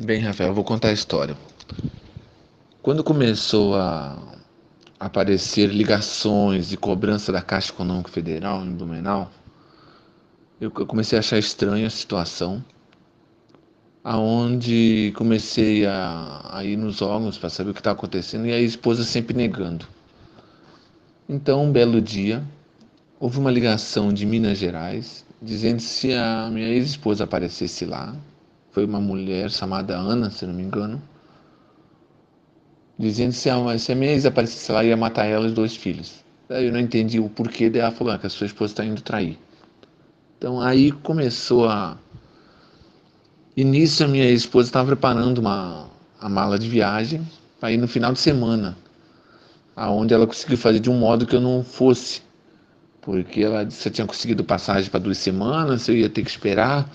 Bem, Rafael, eu vou contar a história. Quando começou a aparecer ligações de cobrança da Caixa Econômica Federal em Blumenau, eu comecei a achar estranha a situação, aonde comecei a, a ir nos órgãos para saber o que estava acontecendo e a esposa sempre negando. Então, um belo dia, houve uma ligação de Minas Gerais dizendo se a minha ex-esposa aparecesse lá foi uma mulher chamada Ana, se não me engano, dizendo se a, se a minha ex aparecesse lá ia matar ela e os dois filhos. Eu não entendi o porquê dela falou ah, que a sua esposa está indo trair. Então aí começou a. Início a minha esposa estava preparando uma a mala de viagem para ir no final de semana, aonde ela conseguiu fazer de um modo que eu não fosse, porque ela disse que tinha conseguido passagem para duas semanas, eu ia ter que esperar.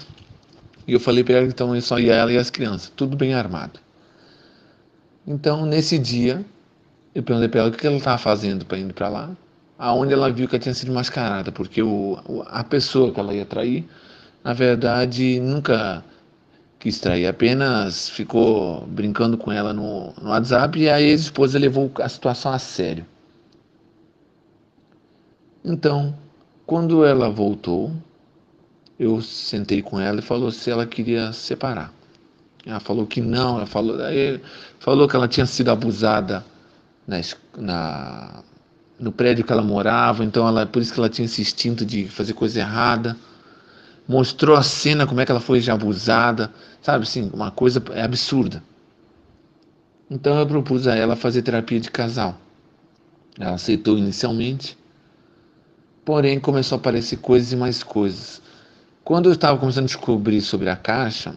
E eu falei para ela então só ia ela e as crianças, tudo bem armado. Então nesse dia eu perguntei para ela o que ela estava fazendo para ir para lá, aonde ela viu que ela tinha sido mascarada, porque o, a pessoa que ela ia trair, na verdade nunca quis trair, apenas ficou brincando com ela no, no WhatsApp e a ex-esposa levou a situação a sério. Então, quando ela voltou, eu sentei com ela e falou se ela queria separar. Ela falou que não, ela falou, falou que ela tinha sido abusada na, na, no prédio que ela morava, então ela, por isso que ela tinha esse instinto de fazer coisa errada. Mostrou a cena como é que ela foi abusada, sabe assim, uma coisa absurda. Então eu propus a ela fazer terapia de casal. Ela aceitou inicialmente, porém começou a aparecer coisas e mais coisas. Quando eu estava começando a descobrir sobre a Caixa,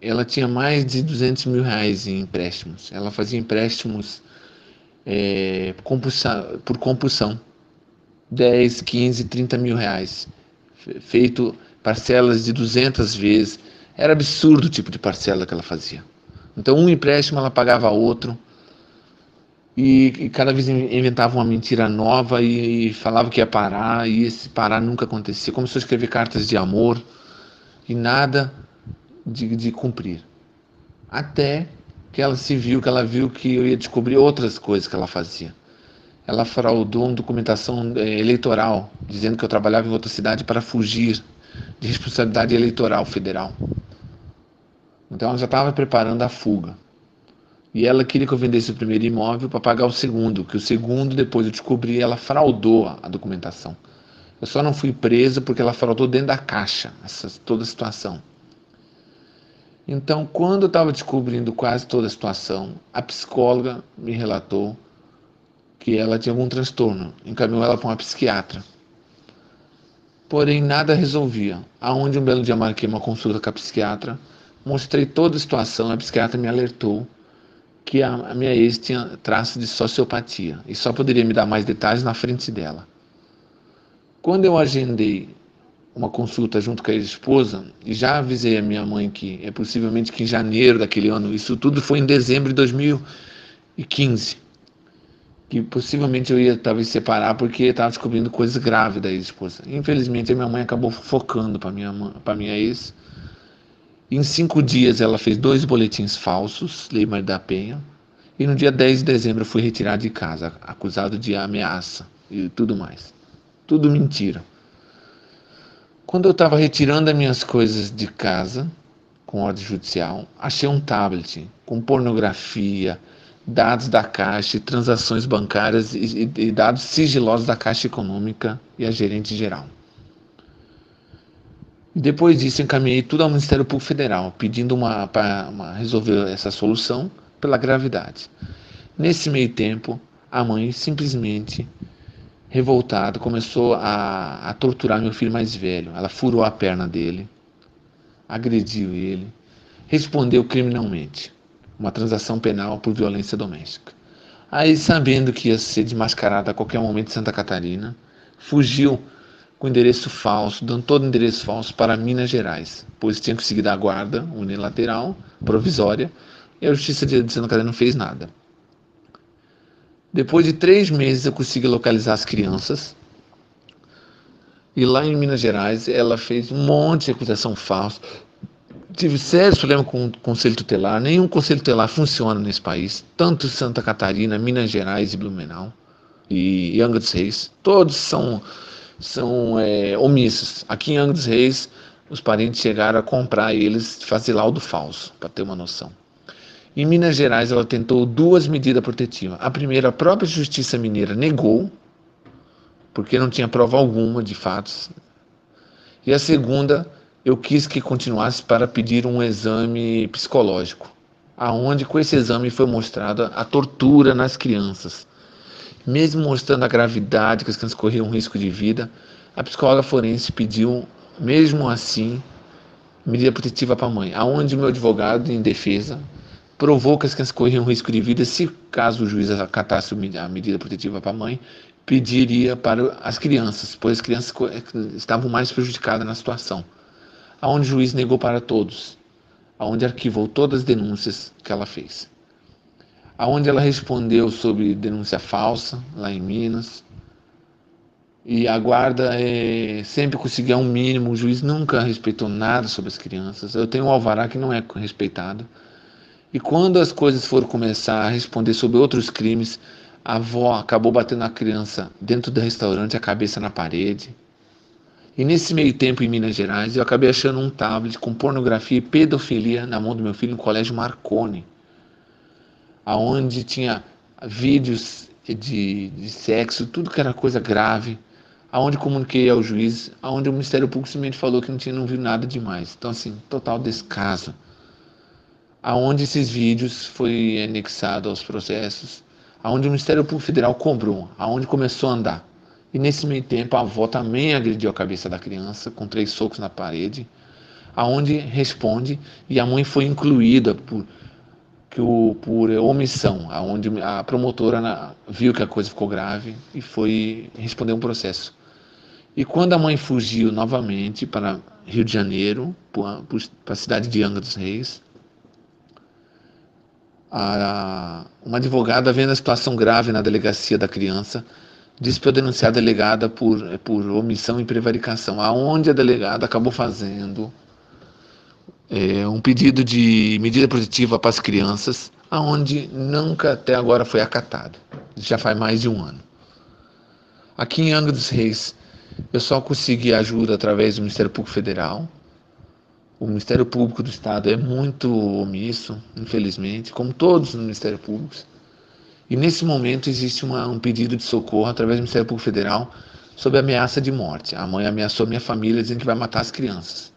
ela tinha mais de 200 mil reais em empréstimos. Ela fazia empréstimos é, por compulsão. 10, 15, 30 mil reais. Feito parcelas de 200 vezes. Era absurdo o tipo de parcela que ela fazia. Então, um empréstimo ela pagava outro e, e, cada vez inventava uma mentira nova e, e, falava que ia parar, e esse parar nunca acontecia. Começou a escrever cartas de amor e nada de, de cumprir. Até que ela se viu, que ela viu que eu ia descobrir outras coisas que ela fazia. Ela fraudou uma documentação é, eleitoral, dizendo que eu trabalhava em outra cidade para fugir de responsabilidade eleitoral federal. Então ela já estava preparando a fuga. E ela queria que eu vendesse o primeiro imóvel para pagar o segundo, que o segundo, depois eu descobri, ela fraudou a documentação. Eu só não fui presa porque ela fraudou dentro da caixa, essa, toda a situação. Então, quando eu estava descobrindo quase toda a situação, a psicóloga me relatou que ela tinha algum transtorno, encaminhou ela para uma psiquiatra. Porém, nada resolvia. Aonde um belo dia marquei uma consulta com a psiquiatra, mostrei toda a situação, a psiquiatra me alertou que a, minha ex tinha traços de sociopatia e só poderia me dar mais detalhes na frente dela. Quando eu agendei uma consulta junto com a ex-esposa e já avisei a minha mãe que é possivelmente que em janeiro daquele ano, isso tudo foi em dezembro de 2015, que possivelmente eu ia talvez separar porque estava descobrindo coisas graves da ex-esposa. Infelizmente a minha mãe acabou focando para minha para minha ex em cinco dias ela fez dois boletins falsos, Lei Maria da Penha, e no dia 10 de dezembro eu fui retirado de casa, acusado de ameaça e tudo mais. Tudo mentira. Quando eu estava retirando as minhas coisas de casa, com ordem judicial, achei um tablet com pornografia, dados da Caixa, transações bancárias e, e dados sigilosos da Caixa Econômica e a gerente geral. Depois disso, encaminhei tudo ao Ministério Público Federal, pedindo uma, para resolver essa solução pela gravidade. Nesse meio tempo, a mãe simplesmente, revoltada, começou a, a torturar meu filho mais velho. Ela furou a perna dele, agrediu ele, respondeu criminalmente, uma transação penal por violência doméstica. Aí, sabendo que ia ser desmascarada a qualquer momento em Santa Catarina, fugiu com endereço falso, dando todo endereço falso para Minas Gerais, pois tinha conseguido a guarda unilateral, provisória, e a Justiça de Santa Catarina não fez nada. Depois de três meses eu consegui localizar as crianças, e lá em Minas Gerais ela fez um monte de acusação falsa, tive sérios problemas com o conselho tutelar. Nenhum conselho tutelar funciona nesse país, tanto Santa Catarina, Minas Gerais e Blumenau e Angra dos Reis. Todos são, são é, omissos. Aqui em Angra dos Reis, os parentes chegaram a comprar eles, fazer laudo falso, para ter uma noção. Em Minas Gerais, ela tentou duas medidas protetivas. A primeira, a própria Justiça Mineira negou, porque não tinha prova alguma de fatos. E a segunda, eu quis que continuasse para pedir um exame psicológico, aonde com esse exame foi mostrada a tortura nas crianças. Mesmo mostrando a gravidade que as crianças corriam risco de vida, a psicóloga forense pediu, mesmo assim, medida protetiva para a mãe, aonde o meu advogado em defesa provou que as crianças corriam risco de vida se caso o juiz acatasse a medida protetiva para a mãe, pediria para as crianças, pois as crianças estavam mais prejudicadas na situação. Aonde o juiz negou para todos, aonde arquivou todas as denúncias que ela fez. Aonde ela respondeu sobre denúncia falsa, lá em Minas, e a guarda é, sempre conseguia um mínimo, o juiz nunca respeitou nada sobre as crianças. Eu tenho um alvará que não é respeitado. E quando as coisas foram começar a responder sobre outros crimes, a avó acabou batendo a criança dentro do restaurante, a cabeça na parede. E nesse meio tempo, em Minas Gerais, eu acabei achando um tablet com pornografia e pedofilia na mão do meu filho no colégio Marconi, aonde tinha vídeos de, de sexo, tudo que era coisa grave, aonde comuniquei ao juiz, aonde o Ministério Público simplesmente falou que não tinha não viu nada demais. Então assim, total descaso aonde esses vídeos foi anexado aos processos, aonde o Ministério Público Federal cobrou, aonde começou a andar. E nesse meio tempo a avó também agrediu a cabeça da criança com três socos na parede, aonde responde e a mãe foi incluída por por omissão, aonde a promotora viu que a coisa ficou grave e foi responder um processo. E quando a mãe fugiu novamente para Rio de Janeiro, para a cidade de Angra dos Reis, a, uma advogada vendo a situação grave na delegacia da criança, disse para eu denunciar a delegada por, por omissão e prevaricação, aonde a delegada acabou fazendo é, um pedido de medida protetiva para as crianças, aonde nunca até agora foi acatado. Já faz mais de um ano. Aqui em Angra dos Reis, eu só consegui ajuda através do Ministério Público Federal, o Ministério Público do Estado é muito omisso, infelizmente, como todos os Ministérios Públicos. E nesse momento existe uma, um pedido de socorro através do Ministério Público Federal sob ameaça de morte. A mãe ameaçou minha família dizendo que vai matar as crianças.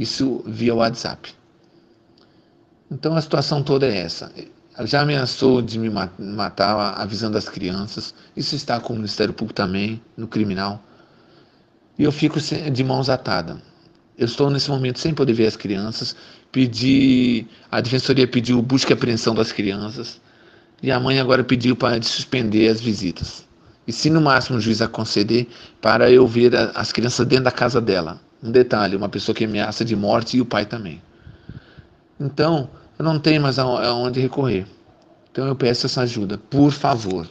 Isso via WhatsApp. Então a situação toda é essa. Já ameaçou de me matar avisando as crianças. Isso está com o Ministério Público também, no criminal. E eu fico de mãos atadas. Eu estou nesse momento sem poder ver as crianças. Pedi, a defensoria pediu busca e apreensão das crianças. E a mãe agora pediu para suspender as visitas. E se no máximo o juiz a conceder, para eu ver as crianças dentro da casa dela. Um detalhe, uma pessoa que ameaça de morte e o pai também. Então, eu não tenho mais aonde recorrer. Então eu peço essa ajuda, por favor.